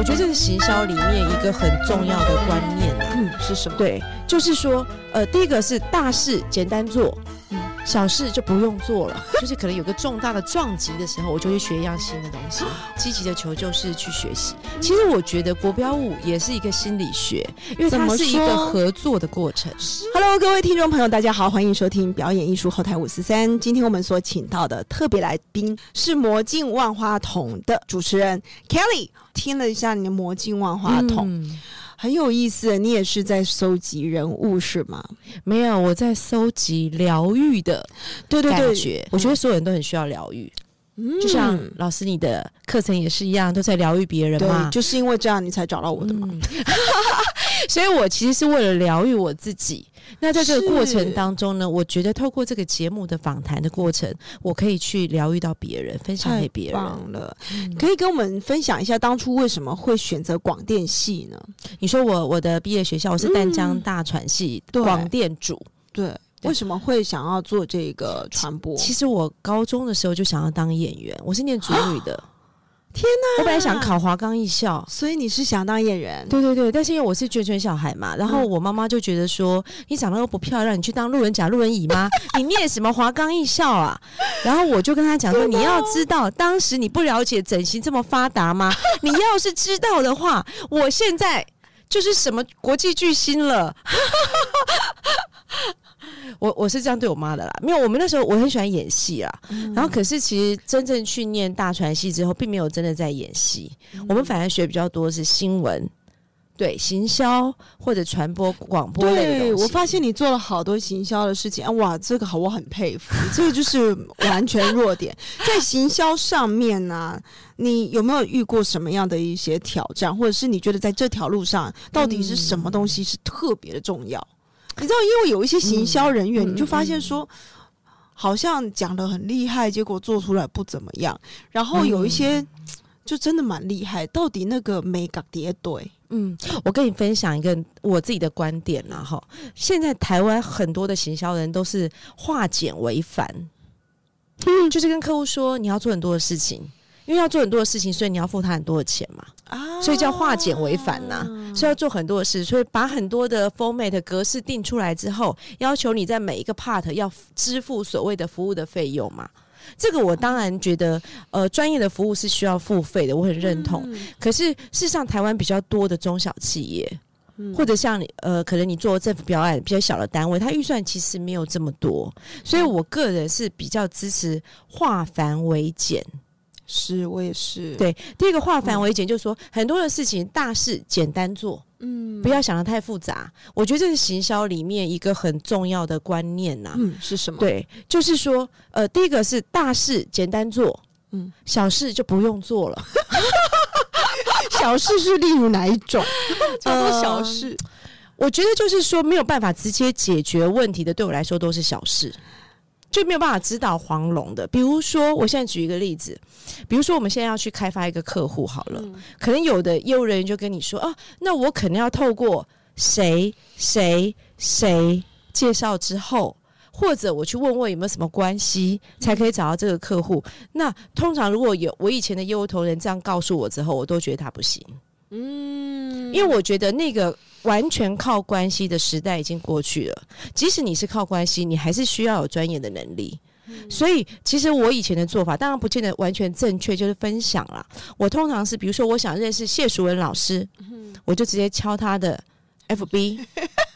我觉得这是行销里面一个很重要的观念啊。嗯，是什么？对，就是说，呃，第一个是大事简单做，嗯小事就不用做了。就是可能有个重大的撞击的时候，我就会学一样新的东西。积极的求救是去学习。其实我觉得国标舞也是一个心理学，因为它是一个合作的过程。Hello，各位听众朋友，大家好，欢迎收听表演艺术后台五四三。今天我们所请到的特别来宾是魔镜万花筒的主持人 Kelly。听了一下你的魔镜万花筒，嗯很有意思。你也是在收集人物是吗？没有，我在搜集疗愈的对对对。我觉得所有人都很需要疗愈，嗯就像老师你的课程也是一样，都在疗愈别人嘛对，。就是因为这样你才找到我的嘛。嗯 所以我其实是为了疗愈我自己。那在这个过程当中呢，我觉得透过这个节目的访谈的过程，我可以去疗愈到别人，分享给别人。棒了！嗯可以跟我们分享一下当初为什么会选择广电系呢？你说我我的毕业学校我是淡江大传系对广电组。对为什么会想要做这个传播？其实我高中的时候就想要当演员，我是念主语的。天哪！我本来想考华冈艺校。所以你是想当演员？对对对，但是因为我是眷村小孩嘛，然后我妈妈就觉得说，你长得又不漂亮，你去当路人甲、路人乙吗？你念什么华冈艺校啊？然后我就跟她讲说，你要知道，当时你不了解整形这么发达吗？你要是知道的话，我现在就是什么国际巨星了。我我是这样对我妈的啦，没有，我们那时候我很喜欢演戏啦，然后可是其实真正去念大传戏之后，并没有真的在演戏，我们反而学比较多是新闻。对行销或者传播广播类的对，我发现你做了好多行销的事情啊！哇，这个好，我很佩服，这个就是完全弱点。在行销上面呢、你有没有遇过什么样的一些挑战，或者是你觉得在这条路上到底是什么东西是特别的重要？你知道，因为有一些行销人员，嗯你就发现说。好像讲的很厉害，结果做出来不怎么样。然后有一些、就真的蛮厉害，到底那个美感叠对，嗯，我跟你分享一个我自己的观点啦哈。现在台湾很多的行销人都是化简为繁，嗯，就是跟客户说你要做很多的事情，因为要做很多的事情，所以你要付他很多的钱嘛，啊。所以叫化简为繁呐、所以要做很多的事，所以把很多的 format 格式定出来之后，要求你在每一个 part 要支付所谓的服务的费用嘛。这个我当然觉得，呃，专业的服务是需要付费的，我很认同。嗯。可是事实上，台湾比较多的中小企业，嗯。或者像你呃，可能你做政府标案比较小的单位，它预算其实没有这么多，所以我个人是比较支持化繁为简。是我也是，对第一个化繁为简，就是说很多的事情大事简单做，嗯不要想的太复杂。我觉得这是行销里面一个很重要的观念呐、嗯是什么？，对，就是说，呃，第一个是大事简单做，嗯嗯，小事就不用做了。小事是例如哪一种？叫做呃小事，我觉得就是说没有办法直接解决问题的，对我来说都是小事，就没有办法指导黄龙的。比如说，我现在举一个例子，比如说我们现在要去开发一个客户好了，可能有的业务人员就跟你说，哦、那我可能要透过谁谁谁介绍之后。或者我去问问有没有什么关系，才可以找到这个客户。那通常如果有我以前的业务同仁这样告诉我之后，我都觉得他不行。嗯，因为我觉得那个完全靠关系的时代已经过去了。即使你是靠关系，你还是需要有专业的能力。所以，其实我以前的做法，当然不见得完全正确，就是分享啦。我通常是，比如说，我想认识谢淑文老师，我就直接敲他的 FB，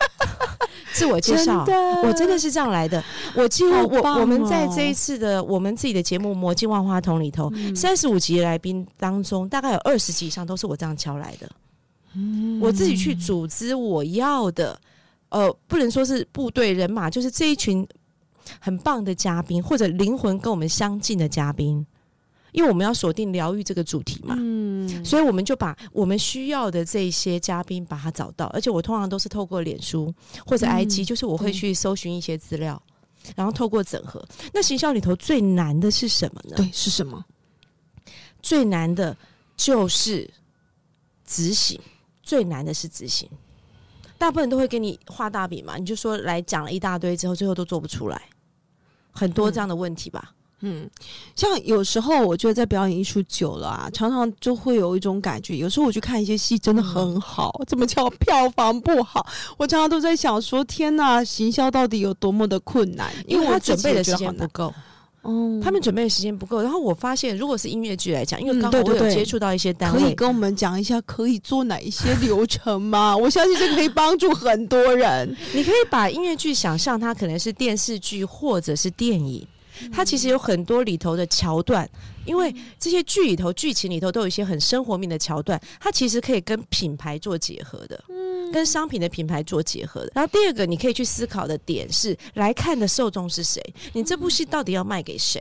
自我介绍。我真的是这样来的。我几乎我我们在哦这一次的我们自己的节目《魔镜万花筒》里头，三十五集来宾当中，大概有二十集以上都是我这样敲来的。我自己去组织我要的，呃，不能说是部队人马，就是这一群很棒的嘉宾，或者灵魂跟我们相近的嘉宾。因为我们要锁定疗愈这个主题嘛，嗯，所以我们就把我们需要的这些嘉宾把它找到，而且我通常都是透过脸书或者 IG，、就是我会去搜寻一些资料，然后透过整合。那行销里头最难的是什么呢？对，是什么？最难的就是执行，最难的是执行。大部分都会给你画大饼嘛，你就说来讲了一大堆之后，最后都做不出来，很多这样的问题吧。嗯，像有时候我觉得在表演艺术久了啊，常常就会有一种感觉。有时候我去看一些戏，真的很好，怎么叫 票房不好？我常常都在想说，天呐，行销到底有多么的困难？因为他准备的时。间不够，嗯，他们准备的时间不够。然后我发现，如果是音乐剧来讲，因为嗯刚好我接触到一些单位，可以跟我们讲一下可以做哪一些流程吗？我相信这可以帮助很多人。你可以把音乐剧想象它可能是电视剧或者是电影，它其实有很多里头的桥段，因为这些剧里头剧情里头都有一些很生活面的桥段，它其实可以跟品牌做结合的，跟商品的品牌做结合的。然后第二个，你可以去思考的点是，来看的受众是谁？你这部戏到底要卖给谁？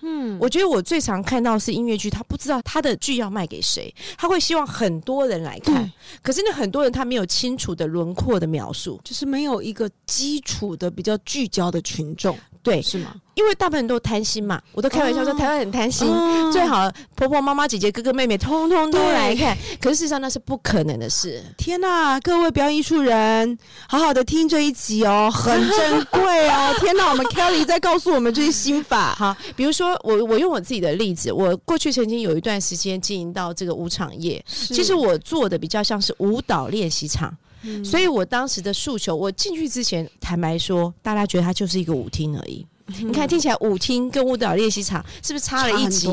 嗯，我觉得我最常看到是音乐剧，他不知道他的剧要卖给谁，他会希望很多人来看对，可是那很多人他没有清楚的轮廓的描述，就是没有一个基础的比较聚焦的群众，对，是吗？因为大部分人都贪心嘛，我都开玩笑说哦台湾很贪心，哦最好婆婆妈妈姐姐哥哥妹妹通通都对来看，可是事实上那是不可能的事。天呐，各位表演艺术人，好好的听这一集哦，很珍贵哦。天呐，我们 Kelly 在告诉我们这些心法。好，比如说我我用我自己的例子，我过去曾经有一段时间经营到这个舞场业，其实我做的比较像是舞蹈练习场。嗯所以我当时的诉求，我进去之前，坦白说，大家觉得它就是一个舞厅而已。你看，听起来舞厅跟舞蹈练习场是不是差了一级？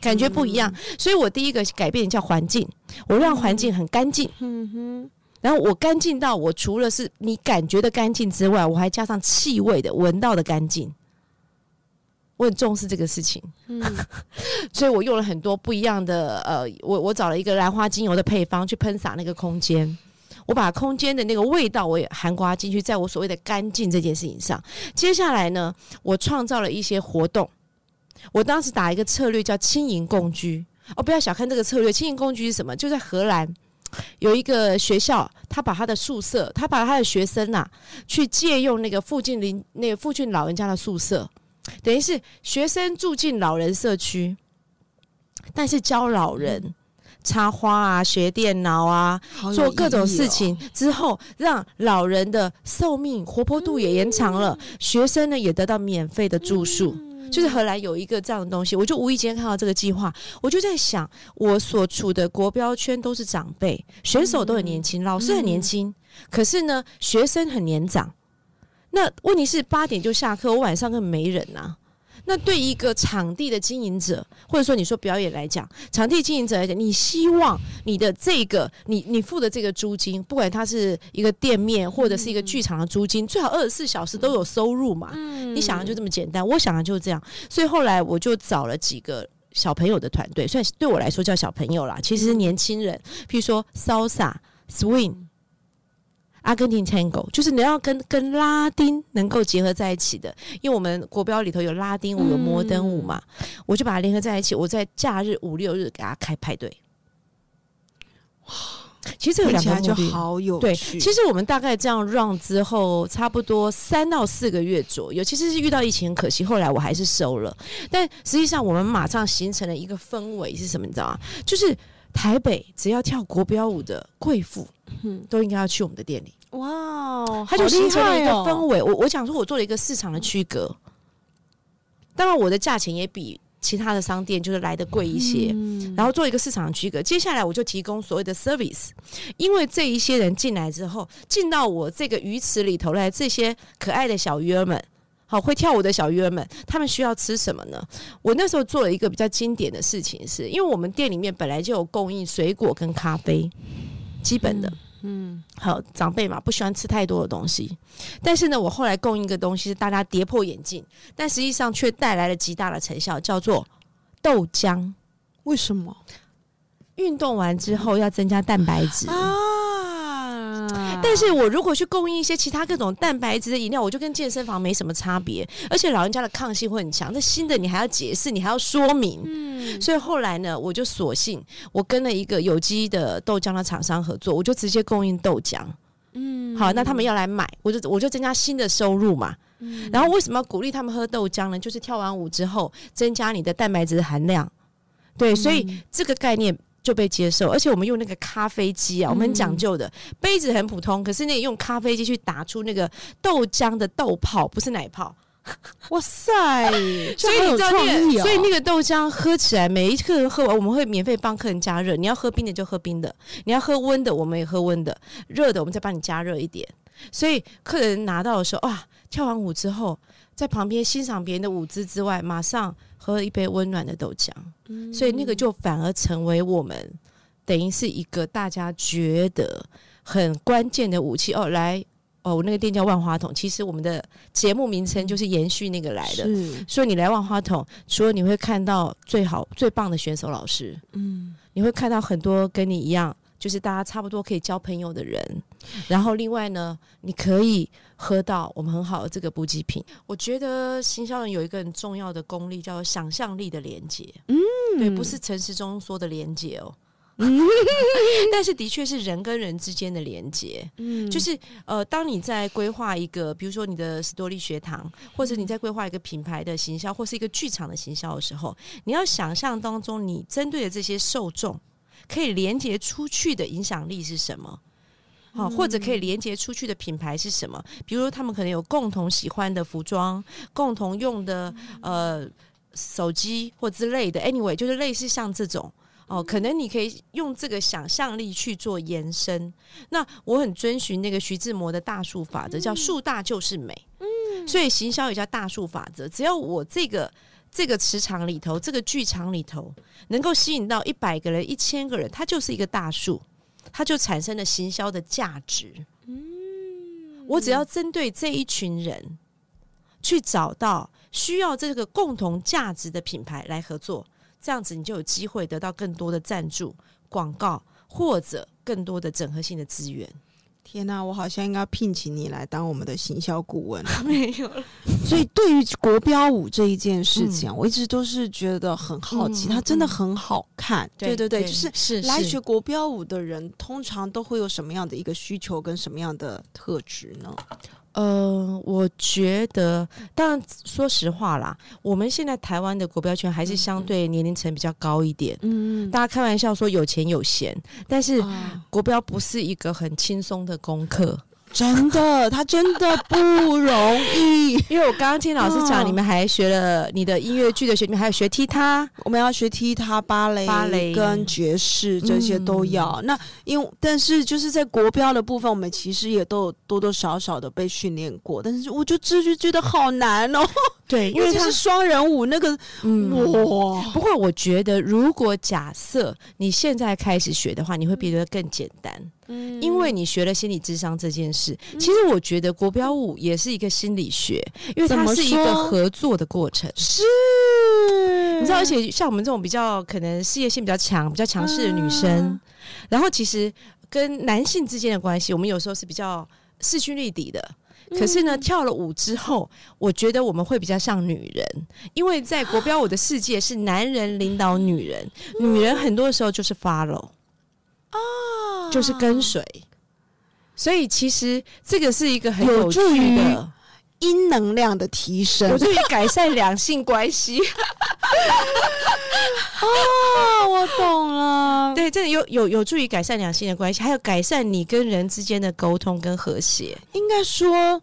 感觉不一样。所以我第一个改变叫环境，我让环境很干净。嗯哼，然后我干净到我除了是你感觉的干净之外，我还加上气味的闻到的干净。我很重视这个事情，嗯 所以我用了很多不一样的呃，我我找了一个兰花精油的配方去喷洒那个空间。我把空间的那个味道我也含刮进去，在我所谓的干净这件事情上。接下来呢，我创造了一些活动。我当时打一个策略叫轻盈共居。哦，不要小看这个策略，轻盈共居是什么？就在荷兰有一个学校，他把他的宿舍，他把他的学生呐、去借用那个附近邻那个附近老人家的宿舍，等于是学生住进老人社区，但是教老人。插花啊，学电脑啊，做各种事情之后，让老人的寿命、活泼度也延长了，学生呢也得到免费的住宿。就是荷兰有一个这样的东西，我就无意间看到这个计划，我就在想，我所处的国标圈都是长辈，选手都很年轻，老师很年轻，可是呢，学生很年长。那问题是八点就下课，我晚上根本没人呐、那对一个场地的经营者，或者说你说表演来讲，场地经营者来讲，你希望你的这个你你付的这个租金，不管它是一个店面或者是一个剧场的租金，最好二十四小时都有收入嘛。嗯你想的就这么简单，我想的就是这样。所以后来我就找了几个小朋友的团队，算是对我来说叫小朋友啦，其实是年轻人，譬如说 salsa、swing。阿根廷 Tango 就是你要跟跟拉丁能够结合在一起的，因为我们国标里头有拉丁舞、有摩登舞嘛，我就把它联合在一起。我在假日五六日给他开派对。哇其实这个目的。对，好有对。其实我们大概这样 run 之后，差不多三到四个月左右，其实是遇到疫情，很可惜，后来我还是收了。但实际上，我们马上形成了一个氛围是什么？你知道吗？就是台北只要跳国标舞的贵妇，嗯都应该要去我们的店里。哇哦，它就形成了一个氛围。我我想说，我做了一个市场的区隔。当然，我的价钱也比其他的商店就是来的贵一些。嗯然后做一个市场的区隔，接下来我就提供所谓的 service，因为这一些人进来之后，进到我这个鱼池里头来，这些可爱的小鱼儿们，好会跳舞的小鱼儿们，他们需要吃什么呢？我那时候做了一个比较经典的事情是，因为我们店里面本来就有供应水果跟咖啡，基本的。嗯好，长辈嘛不喜欢吃太多的东西，但是呢，我后来供应一个东西是大家跌破眼镜，但实际上却带来了极大的成效，叫做豆浆。为什么运动完之后要增加蛋白质。啊？但是我如果去供应一些其他各种蛋白质的饮料，我就跟健身房没什么差别，而且老人家的抗性会很强。那新的你还要解释，你还要说明，嗯所以后来呢，我就索性我跟了一个有机的豆浆的厂商合作，我就直接供应豆浆。嗯好，那他们要来买，我就我就增加新的收入嘛。嗯然后为什么要鼓励他们喝豆浆呢？就是跳完舞之后增加你的蛋白质的含量。对，所以嗯这个概念就被接受，而且我们用那个咖啡机啊，我们很讲究的，杯子很普通，可是那用咖啡机去打出那个豆浆的豆泡，不是奶泡。哇塞！所以你知道那个，所以那个豆浆喝起来，每一客人喝完，我们会免费帮客人加热。你要喝冰的就喝冰的，你要喝温的，我们也喝温的，热的我们再帮你加热一点。所以客人拿到的时候，哇，跳完舞之后，在旁边欣赏别人的舞姿之外，马上喝一杯温暖的豆浆。所以那个就反而成为我们等于是一个大家觉得很关键的武器哦。来哦，我那个店叫万花筒，其实我们的节目名称就是延续那个来的。是所以你来万花筒，除了你会看到最好最棒的选手老师，嗯，你会看到很多跟你一样，就是大家差不多可以交朋友的人。然后另外呢，你可以喝到我们很好的这个补给品。我觉得行销人有一个很重要的功力，叫做想象力的连接。嗯，对，不是陈时中说的连接哦。但是的确是人跟人之间的连接，嗯就是呃，当你在规划一个，比如说你的史多利学堂，或者你在规划一个品牌的行销，或是一个剧场的行销的时候，你要想象当中你针对的这些受众可以连接出去的影响力是什么。好，或者可以连接出去的品牌是什么？比如说，他们可能有共同喜欢的服装，共同用的呃手机或之类的。Anyway，就是类似像这种哦，可能你可以用这个想象力去做延伸。那我很遵循那个徐志摩的大数法则，叫树大就是美。嗯，所以行销也叫大数法则。只要我这个这个磁场里头，这个剧场里头，能够吸引到一百个人、一千个人，它就是一个大树，它就产生了行销的价值。嗯，我只要针对这一群人，去找到需要这个共同价值的品牌来合作，这样子你就有机会得到更多的赞助、广告或者更多的整合性的资源。天哪、我好像应该聘请你来当我们的行销顾问。没有了，所以对于国标舞这一件事情啊，我一直都是觉得很好奇，嗯它真的很好看。对对对，就是是来学国标舞的人，通常都会有什么样的一个需求跟什么样的特质呢？呃，我觉得，当然说实话啦，我们现在台湾的国标圈还是相对年龄层比较高一点。嗯，大家开玩笑说有钱有闲，但是啊国标不是一个很轻松的功课。真的，他真的不容易。因为我刚刚听老师讲，嗯你们还学了你的音乐剧的学，你们还有学踢踏，我们要学踢踏、芭蕾、芭蕾。跟爵士这些都要。那因为但是就是在国标的部分，我们其实也都有多多少少的被训练过，但是我就这就觉得好难哦，对，因为它是双人舞那个，嗯。哇，不过我觉得，如果假设你现在开始学的话，你会变得更简单，嗯。因为你学了心理智商这件事。其实我觉得国标舞也是一个心理学，因为它是一个合作的过程。是，你知道，而且像我们这种比较可能事业性比较强、比较强势的女生，嗯。然后其实跟男性之间的关系，我们有时候是比较势均力敌的。可是呢，跳了舞之后，我觉得我们会比较像女人，因为在国标舞的世界是男人领导女人，女人很多时候就是 follow 啊就是跟随。所以其实这个是一个很有助趣于的，阴能量的提升有助于改善两性关系。哦，我懂了。对，这有有有助于改善两性的关系，还有改善你跟人之间的沟通跟和谐。应该说，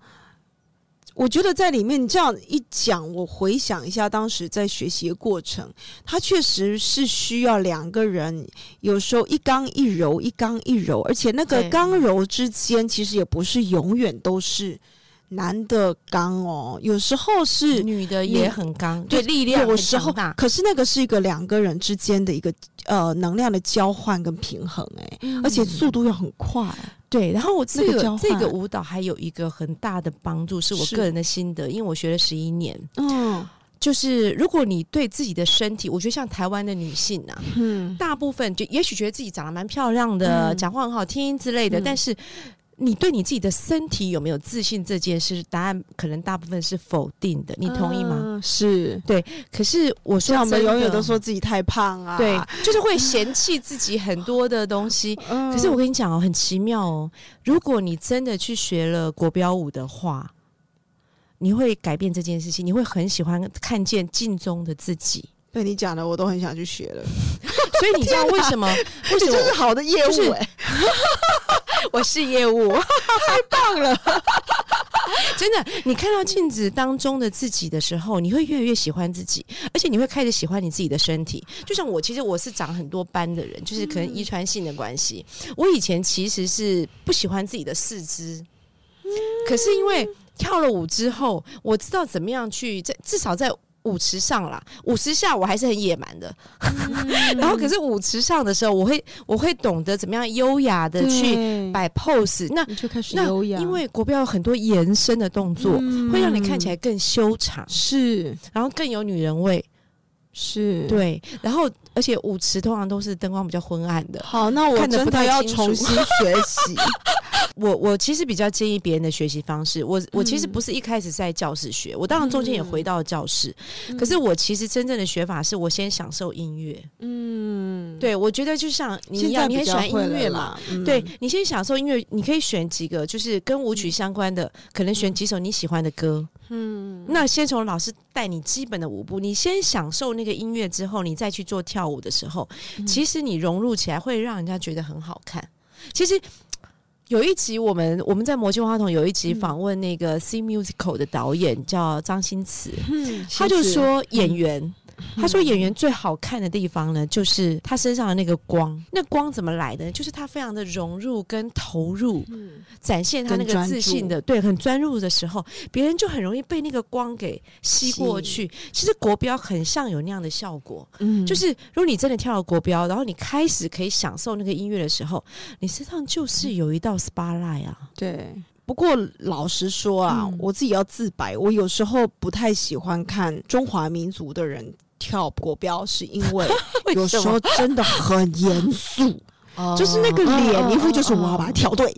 我觉得在里面你这样一讲，我回想一下当时在学习的过程，它确实是需要两个人，有时候一刚一柔，一刚一柔，而且那个对刚柔之间，其实也不是永远都是男的刚哦，有时候是。女的也很刚，对对力量有时候可是那个是一个两个人之间的一个呃能量的交换跟平衡、哎、而且速度要很快。对。然后我这个那个这个舞蹈还有一个很大的帮助，是我个人的心得，因为我学了十一年。嗯。就是如果你对自己的身体，我觉得像台湾的女性啊，嗯，大部分就也许觉得自己长得蛮漂亮的，嗯。讲话很好听之类的，嗯。但是你对你自己的身体有没有自信这件事，答案可能大部分是否定的。你同意吗？嗯是。可是我说我们永远都说自己太胖啊，对，就是会嫌弃自己很多的东西。嗯可是我跟你讲哦，很奇妙哦，如果你真的去学了国标舞的话，你会改变这件事情，你会很喜欢看见镜中的自己。被你讲的，我都很想去学了。所以你知道为什么？为什么这是么好的业就是务哎、我是业务？太棒了！真的，你看到镜子当中的自己的时候，你会越来越喜欢自己，而且你会开始喜欢你自己的身体。就像我，其实我是长很多斑的人，就是可能遗传性的关系。我以前其实是不喜欢自己的四肢，可是因为跳了舞之后，我知道怎么样去在至少在。舞池上啦，舞池下我还是很野蛮的。然后，可是舞池上的时候，我会我会懂得怎么样优雅的去摆 pose。那你就开始优雅，因为国标有很多延伸的动作，会让你看起来更修长，是，然后更有女人味，是对。然后，而且舞池通常都是灯光比较昏暗的。好，那我真的要重新学习。我我其实比较建议别人的学习方式。我我其实不是一开始在教室学，我当然中间也回到教室。可是我其实真正的学法是我先享受音乐。嗯，对，我觉得就像你一样，你很喜欢音乐嘛？对你先享受音乐，你可以选几个就是跟舞曲相关的，可能选几首你喜欢的歌。嗯，那先从老师带你基本的舞步，你先享受那个音乐之后，你再去做跳舞的时候，其实你融入起来会让人家觉得很好看。其实。有一集我们我们在魔镜话筒有一集访问那个 C Musical 的导演叫张新慈，他就说演员。他说：“演员最好看的地方呢，就是他身上的那个光。那光怎么来的？就是他非常的融入跟投入，展现他那个自信的，对，很专注的时候，别人就很容易被那个光给吸过去。其实国标很像有那样的效果，嗯，就是如果你真的跳了国标，然后你开始可以享受那个音乐的时候，你身上就是有一道 spotlight 啊。对，不过老实说啊，我自己要自白，我有时候不太喜欢看中华民族的人。”跳国标是因为 有时候真的很严肃，就是那个脸一副就是我要把它跳对，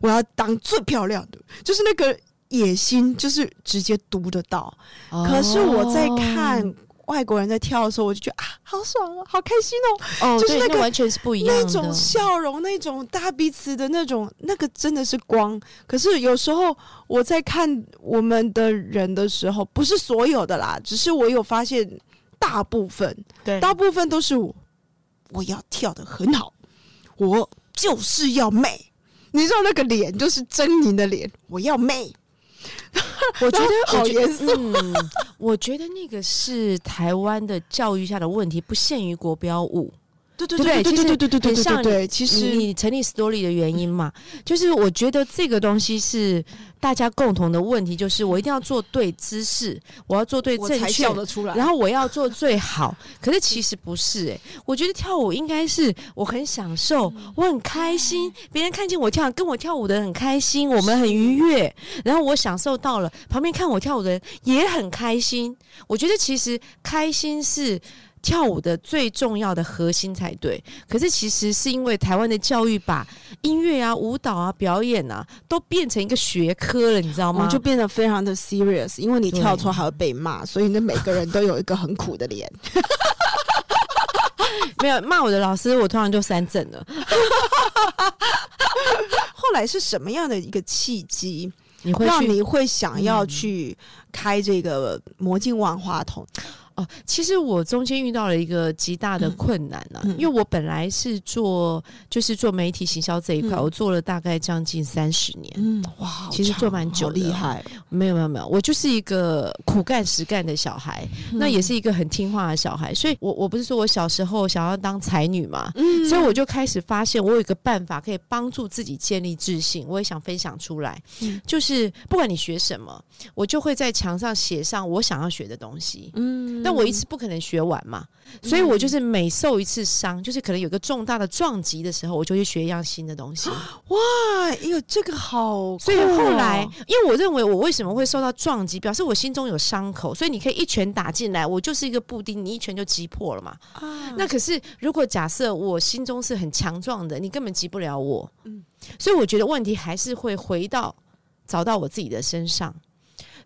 我要当最漂亮的，就是那个野心就是直接读得到。可是我在看外国人在跳的时候，我就觉得啊，好爽啊，好开心哦！哦，就是那个完全是不一样那种笑容，那种大彼此的那种，那个真的是光。可是有时候我在看我们的人的时候，不是所有的啦，只是我有发现。大部分，对，大部分都是我，我要跳的很好，我就是要美。你知道那个脸就是狰狞的脸，我要美。我觉得好严肃。我觉得那个是台湾的教育下的问题，不限于国标舞。对对对对对对对对，像对，其实你成立 story 的原因嘛，就是我觉得这个东西是大家共同的问题，就是我一定要做对姿势，我要做对正确，然后我要做最好。可是其实不是诶，我觉得跳舞应该是我很享受，我很开心，别人看见我跳，跟我跳舞的人很开心，我们很愉悦，然后我享受到了，旁边看我跳舞的人也很开心。我觉得其实开心是。跳舞的最重要的核心才对，可是其实是因为台湾的教育把音乐啊、舞蹈啊、表演啊都变成一个学科了，你知道吗？就变得非常的 serious，因为你跳错还会被骂，所以那每个人都有一个很苦的脸。没有骂我的老师，我突然就三振了。后来是什么样的一个契机，你会让你会想要去开这个魔镜万花筒？哦，其实我中间遇到了一个极大的困难呢，因为我本来是做就是做媒体行销这一块，我做了大概将近三十年，嗯，哇，其实做蛮久，厉害。没有没有没有，我就是一个苦干实干的小孩，那也是一个很听话的小孩，所以我我不是说我小时候想要当才女嘛，嗯，所以我就开始发现我有一个办法可以帮助自己建立自信，我也想分享出来，就是不管你学什么，我就会在墙上写上我想要学的东西，嗯。但我一次不可能学完嘛，所以我就是每受一次伤，就是可能有个重大的撞击的时候，我就去学一样新的东西。哇，哎呦，这个好！所以后来，因为我认为我为什么会受到撞击，表示我心中有伤口，所以你可以一拳打进来，我就是一个布丁，你一拳就击破了嘛。啊，那可是如果假设我心中是很强壮的，你根本击不了我。嗯，所以我觉得问题还是会回到找到我自己的身上。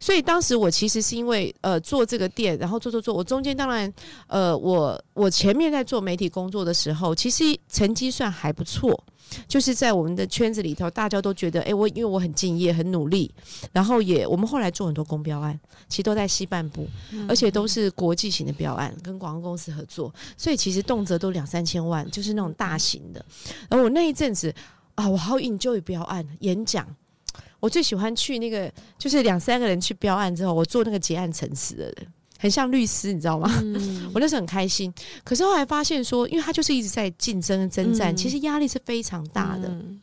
所以当时我其实是因为呃做这个店，然后做做做，我中间当然呃我我前面在做媒体工作的时候，其实成绩算还不错，就是在我们的圈子里头，大家都觉得哎我因为我很敬业很努力，然后也我们后来做很多公标案，其实都在西半部，而且都是国际型的标案，跟广告公司合作，所以其实动辄都两三千万，就是那种大型的。然后我那一阵子啊，我好 enjoy 标案演讲。我最喜欢去那个，就是两三个人去标案之后，我做那个结案陈词的人，很像律师，你知道吗？嗯 我那时候很开心。可是后来发现说，因为他就是一直在竞争征战，嗯其实压力是非常大的。嗯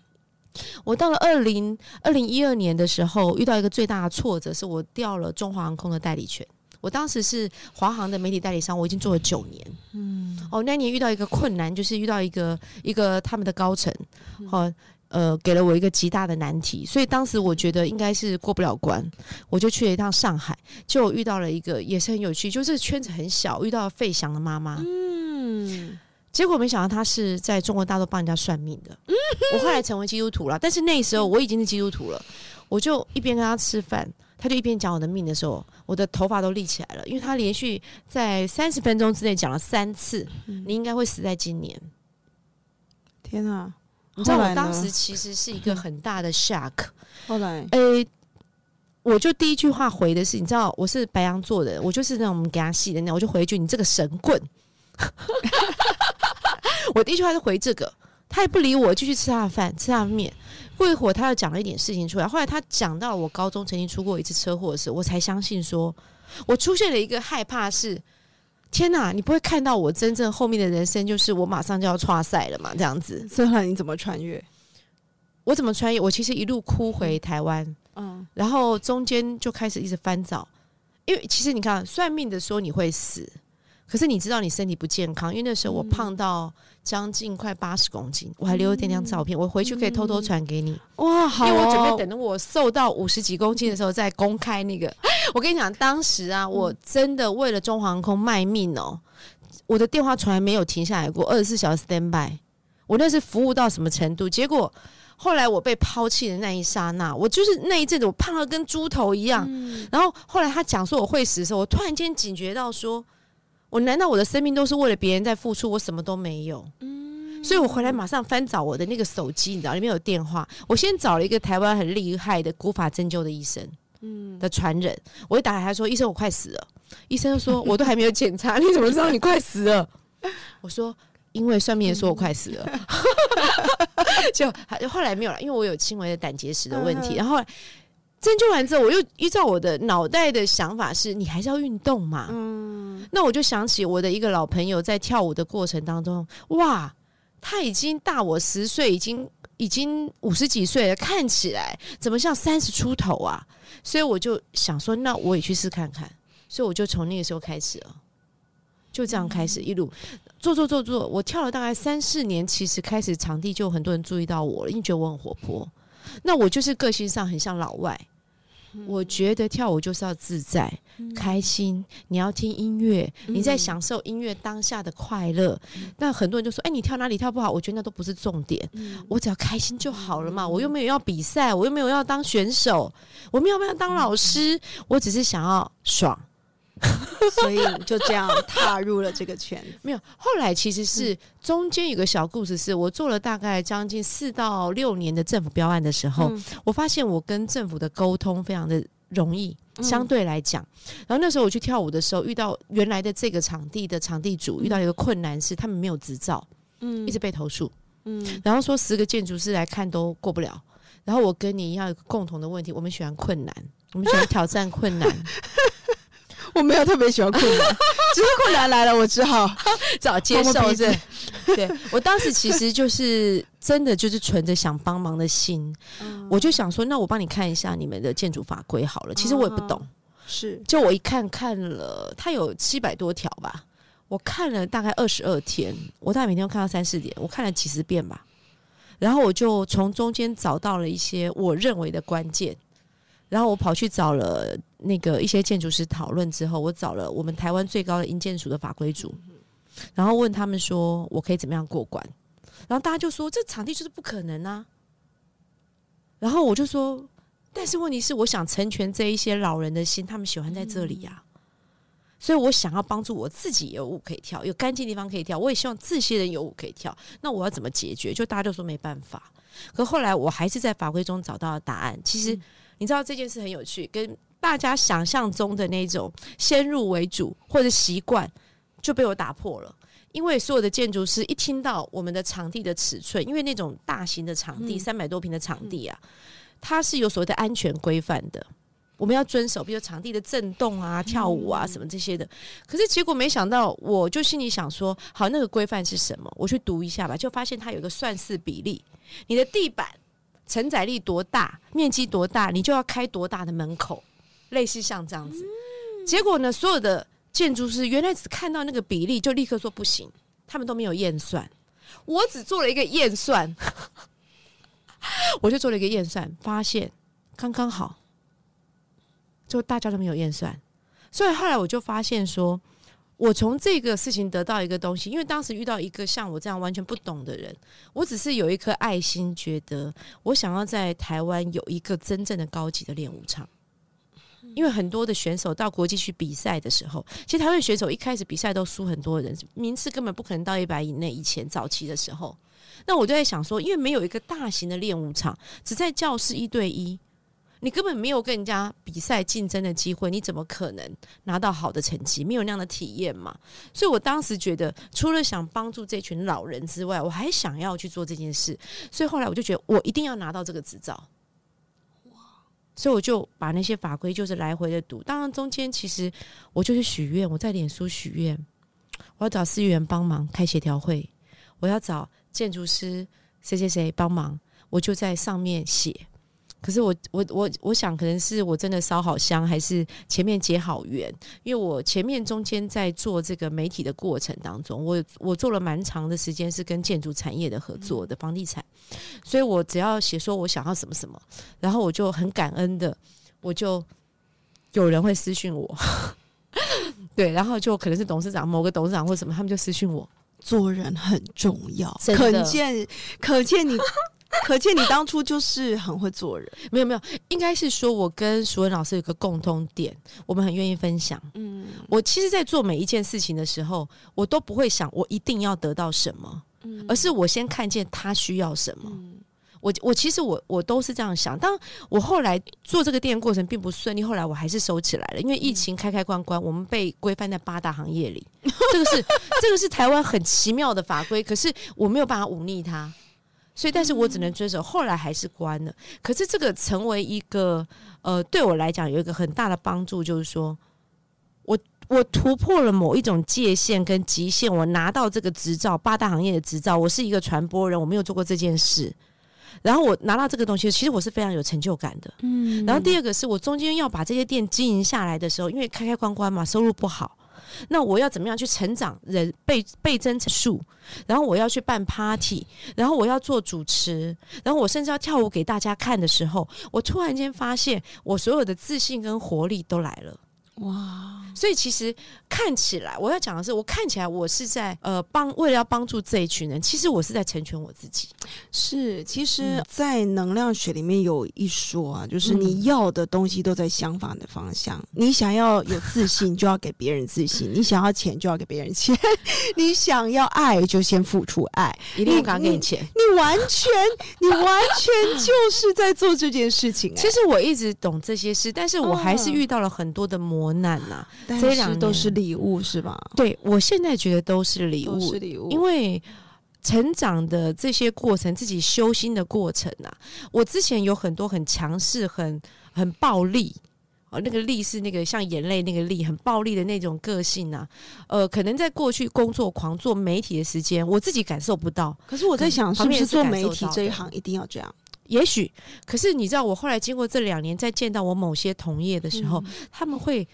我到了二零二零一二年的时候，遇到一个最大的挫折，是我调了中华航空的代理权。我当时是华航的媒体代理商，我已经做了九年。嗯哦，那年遇到一个困难，就是遇到一个一个他们的高层，哦，呃，给了我一个极大的难题，所以当时我觉得应该是过不了关，我就去了一趟上海，就遇到了一个也是很有趣，就是圈子很小，遇到了费翔的妈妈，嗯，结果没想到他是在中国大陆帮人家算命的。我后来成为基督徒了，但是那时候我已经是基督徒了，我就一边跟他吃饭，他就一边讲我的命的时候，我的头发都立起来了，因为他连续在三十分钟之内讲了三次，你应该会死在今年。天啊！你知道我当时其实是一个很大的 shock，后来诶、我就第一句话回的是，你知道我是白羊座的，我就是那种给他戏的那种，我就回一句：“你这个神棍。” 我第一句话是回这个，他也不理我，继续吃他的饭，吃他的面。过一会儿，他又讲了一点事情出来。后来他讲到我高中曾经出过一次车祸的时候，我才相信说，我出现了一个害怕是：天哪，你不会看到我真正后面的人生，就是我马上就要跨赛了嘛？这样子，所以你怎么穿越？我怎么穿越？我其实一路哭回台湾。嗯然后中间就开始一直翻找，因为其实你看算命的说你会死，可是你知道你身体不健康，因为那时候我胖到将近快八十公斤，我还留了这张照片，我回去可以偷偷传给你，哇，好哦，因为我准备等着我瘦到五十几公斤的时候再公开那个。我跟你讲，当时啊，我真的为了中华航空卖命哦，我的电话从来没有停下来过，二十四小时 stand by，我那是服务到什么程度？结果。后来我被抛弃的那一刹那，我就是那一阵子我胖到跟猪头一样。嗯然后后来他讲说我会死的时候，我突然间警觉到说，我难道我的生命都是为了别人在付出？我什么都没有。所以我回来马上翻找我的那个手机，你知道里面有电话。我先找了一个台湾很厉害的古法针灸的医生，嗯的传人。我一打给他说：“医生，我快死了。”医生就说：“我都还没有检查，你怎么知道你快死了？”我说：“因为算命的说我快死了。就还后来没有了，因为我有轻微的胆结石的问题。嗯然后针灸完之后，我又依照我的脑袋的想法是，你还是要运动嘛。嗯那我就想起我的一个老朋友在跳舞的过程当中，哇，他已经大我十岁，已经已经五十几岁了，看起来怎么像三十出头啊？所以我就想说，那我也去试看看。所以我就从那个时候开始了，就这样开始一路做做做做。我跳了大概三四年，其实开始场地就有很多人注意到我了，因为觉得我很活泼。那我就是个性上很像老外。我觉得跳舞就是要自在、开心，你要听音乐，你在享受音乐当下的快乐。那很多人就说：“哎，你跳哪里跳不好？”我觉得那都不是重点，我只要开心就好了嘛。我又没有要比赛，我又没有要当选手，我没有要当老师，我只是想要爽。所以就这样踏入了这个圈子。没有，后来其实是中间有个小故事，是我做了大概将近四到六年的政府标案的时候，嗯。我发现我跟政府的沟通非常的容易，嗯。相对来讲。然后那时候我去跳舞的时候，遇到原来的这个场地的场地主遇到一个困难是，他们没有执照，嗯。一直被投诉，嗯。然后说十个建筑师来看都过不了。然后我跟你一样有一个共同的问题，我们喜欢困难，我们喜欢挑战困难，我没有特别喜欢困难，只是困难来了，我只好 找接受这。对我当时其实就是真的就是存着想帮忙的心，嗯我就想说，那我帮你看一下你们的建筑法规好了。其实我也不懂，是就我一看看了，它有七百多条吧，我看了大概二十二天，我大概每天都看到三四点，我看了几十遍吧。然后我就从中间找到了一些我认为的关键，然后我跑去找了那个一些建筑师讨论之后，我找了我们台湾最高的营建署的法规组，然后问他们说我可以怎么样过关，然后大家就说这场地就是不可能啊，然后我就说，但是问题是我想成全这一些老人的心，他们喜欢在这里呀、所以我想要帮助我自己有舞可以跳，有干净地方可以跳，我也希望这些人有舞可以跳。那我要怎么解决？就大家都说没办法。可后来我还是在法规中找到了答案。其实你知道这件事很有趣，跟大家想象中的那种先入为主或者习惯就被我打破了。因为所有的建筑师一听到我们的场地的尺寸，因为那种大型的场地嗯三百多平的场地啊，它是有所谓的安全规范的，我们要遵守，比如场地的震动啊、跳舞啊什么这些的。可是结果没想到，我就心里想说，好，那个规范是什么？我去读一下吧，就发现它有一个算式比例，你的地板承载力多大，面积多大，你就要开多大的门口，类似像这样子。结果呢，所有的建筑师原来只看到那个比例，就立刻说不行，他们都没有验算。我只做了一个验算，我就做了一个验算，发现刚刚好，就大家都没有验算。所以后来我就发现说，我从这个事情得到一个东西，因为当时遇到一个像我这样完全不懂的人，我只是有一颗爱心，觉得我想要在台湾有一个真正的高级的练舞场。因为很多的选手到国际去比赛的时候，其实台湾选手一开始比赛都输很多人，名次根本不可能到一百以内。以前早期的时候，那我就在想说，因为没有一个大型的练舞场，只在教室一对一，你根本没有跟人家比赛竞争的机会，你怎么可能拿到好的成绩？没有那样的体验嘛。所以我当时觉得，除了想帮助这群老人之外，我还想要去做这件事。所以后来我就觉得，我一定要拿到这个执照。所以我就把那些法规就是来回的读，当然中间其实我就是许愿，我在脸书许愿，我要找司议员帮忙开协调会，我要找建筑师谁谁谁帮忙，我就在上面写。可是我我我我想可能是我真的烧好香，还是前面结好缘？因为我前面中间在做这个媒体的过程当中，我我做了蛮长的时间是跟建筑产业的合作的房地产，所以我只要写说我想要什么什么，然后我就很感恩的，我就有人会私讯我，对，然后就可能是董事长某个董事长或什么，他们就私讯我，做人很重要，可见可见你。可见你当初就是很会做人，没有没有，应该是说我跟淑文老师有个共通点，我们很愿意分享。嗯，我其实，在做每一件事情的时候，我都不会想我一定要得到什么，嗯而是我先看见他需要什么。我我其实我我都是这样想。当我后来做这个店过程并不顺利，后来我还是收起来了，因为疫情开开关关，我们被规范在八大行业里，这个是 这个是台湾很奇妙的法规，可是我没有办法忤逆它。所以，但是我只能遵守。后来还是关了。可是，这个成为一个呃，对我来讲有一个很大的帮助，就是说我我突破了某一种界限跟极限，我拿到这个执照，八大行业的执照。我是一个传播人，我没有做过这件事。然后我拿到这个东西，其实我是非常有成就感的。嗯。然后第二个是我中间要把这些店经营下来的时候，因为开开关关嘛，收入不好。那我要怎么样去成长人倍倍增数？然后我要去办 party，然后我要做主持，然后我甚至要跳舞给大家看的时候，我突然间发现我所有的自信跟活力都来了。哇！所以其实看起来，我要讲的是，我看起来我是在呃帮，为了要帮助这一群人，其实我是在成全我自己。是，其实，在能量学里面有一说啊，就是你要的东西都在相反的方向。你想要有自信，就要给别人自信；你想要钱，就要给别人钱；你想要爱，就先付出爱。一定要给你钱，你完全，你完全就是在做这件事情。其实我一直懂这些事，但是我还是遇到了很多的磨难呐。这两都是礼物，是吧？对，我现在觉得都是礼物，是礼物，因为成长的这些过程，自己修心的过程啊。我之前有很多很强势、很很暴力哦，那个力是那个像眼泪那个力，很暴力的那种个性啊。呃，可能在过去工作狂做媒体的时间，我自己感受不到。可是我在想，是不是做媒体这一行一定要这样？也许，可是你知道，我后来经过这两年，再见到我某些同业的时候，他们会。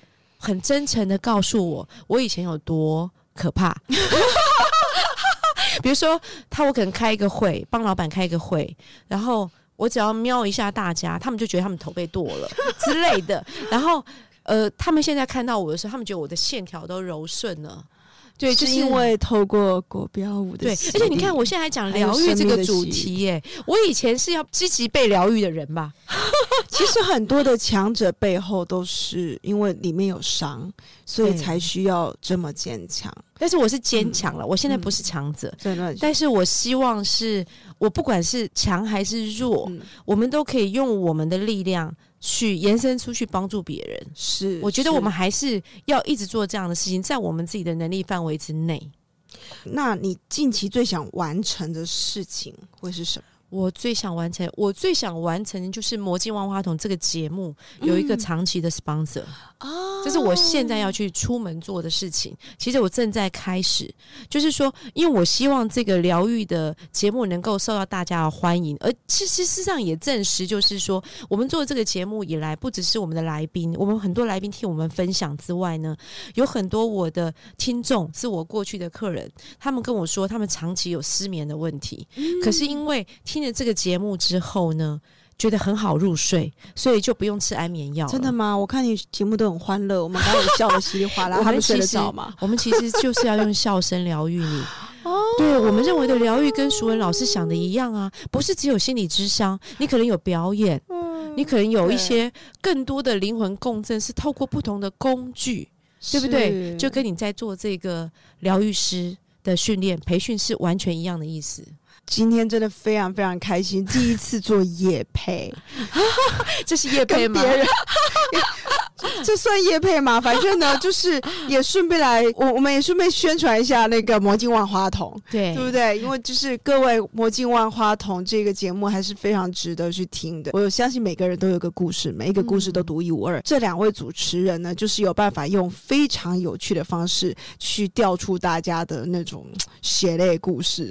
很真诚的告诉我，我以前有多可怕。比如说，他我可能开一个会，帮老板开一个会，然后我只要瞄一下大家，他们就觉得他们头被剁了 之类的。然后，呃，他们现在看到我的时候，他们觉得我的线条都柔顺了。对，就是因为透过国标舞的，对，而且你看，我现在还讲疗愈这个主题，耶，我以前是要积极被疗愈的人吧？其实很多的强者背后都是因为里面有伤，所以才需要这么坚强。但是我是坚强了，我现在不是强者，真的。但是我希望是我不管是强还是弱，我们都可以用我们的力量。去延伸出去帮助别人，是我觉得我们还是要一直做这样的事情，在我们自己的能力范围之内。那你近期最想完成的事情会是什么？我最想完成，我最想完成的就是《魔镜万花筒》这个节目有一个长期的 sponsor，、啊这是我现在要去出门做的事情。其实我正在开始，就是说，因为我希望这个疗愈的节目能够受到大家的欢迎，而其实事实上也证实，就是说，我们做这个节目以来，不只是我们的来宾，我们很多来宾替我们分享之外呢，有很多我的听众是我过去的客人，他们跟我说，他们长期有失眠的问题，可是因为听了这个节目之后呢，觉得很好入睡，所以就不用吃安眠药。真的吗？我看你节目都很欢乐，我们刚刚也笑得稀里哗啦，我们他们睡得着吗？我们其实就是要用笑声疗愈你。哦对我们认为的疗愈，跟淑文老师想的一样啊，不是只有心理智商，你可能有表演，嗯你可能有一些更多的灵魂共振，是透过不同的工具，对不对？就跟你在做这个疗愈师的训练培训是完全一样的意思。今天真的非常非常开心，第一次做夜配，这是夜配吗？别人。这算夜配吗？反正呢，就是也顺便来，我我们也顺便宣传一下那个魔镜万花筒，对对不对？因为就是各位魔镜万花筒这个节目还是非常值得去听的。我相信每个人都有个故事，每一个故事都独一无二。这两位主持人呢，就是有办法用非常有趣的方式去调出大家的那种血泪故事。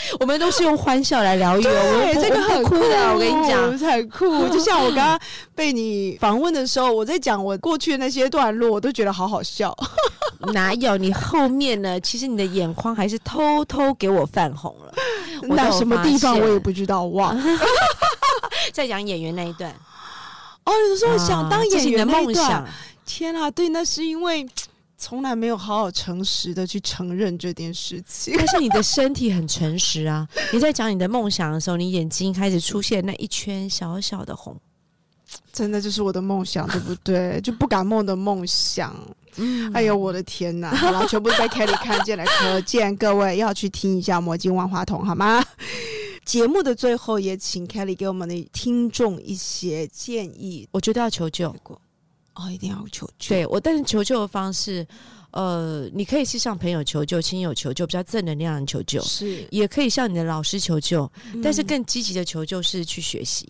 我们都是用欢笑来疗愈哦。我们不这个很我们不哭的，我跟你讲，很酷。就像我刚刚被你访问的时候，我在讲我过去的那些段落，我都觉得好好笑。哪有你后面呢？其实你的眼眶还是偷偷给我泛红了。那什么地方我也不知道，哇！在讲演员那一段，哦，有时候想当演员那一段梦想，天啊，对，那是因为从来没有好好诚实的去承认这件事情。但是你的身体很诚实啊！你在讲你的梦想的时候，你眼睛开始出现那一圈小小的红。真的就是我的梦想，对不对？就不敢梦的梦想。嗯哎呦，我的天哪！好了，全部被 Kelly 看见了，可见各位要去听一下《魔镜万花筒》，好吗？节目的最后，也请 Kelly 给我们的听众一些建议。我觉得要求救。哦，一定要求救。对我，但是求救的方式，呃，你可以是向朋友求救、亲友求救，比较正能量的求救，是，也可以向你的老师求救。但是嗯更积极的求救是去学习，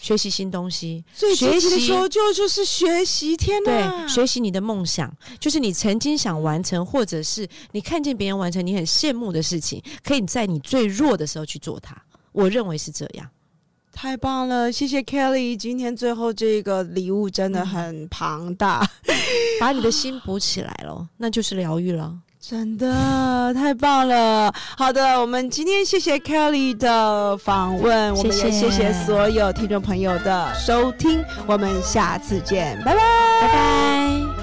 学习新东西，最积极的求救就是学习。天哪，对，学习你的梦想，就是你曾经想完成，或者是你看见别人完成你很羡慕的事情，可以在你最弱的时候去做它。我认为是这样。太棒了，谢谢 Kelly。今天最后这个礼物真的很庞大，把你的心补起来了，那就是疗愈了。真的太棒了。好的，我们今天谢谢 Kelly 的访问，我们也谢谢谢谢所有听众朋友的收听，我们下次见，拜拜。拜拜。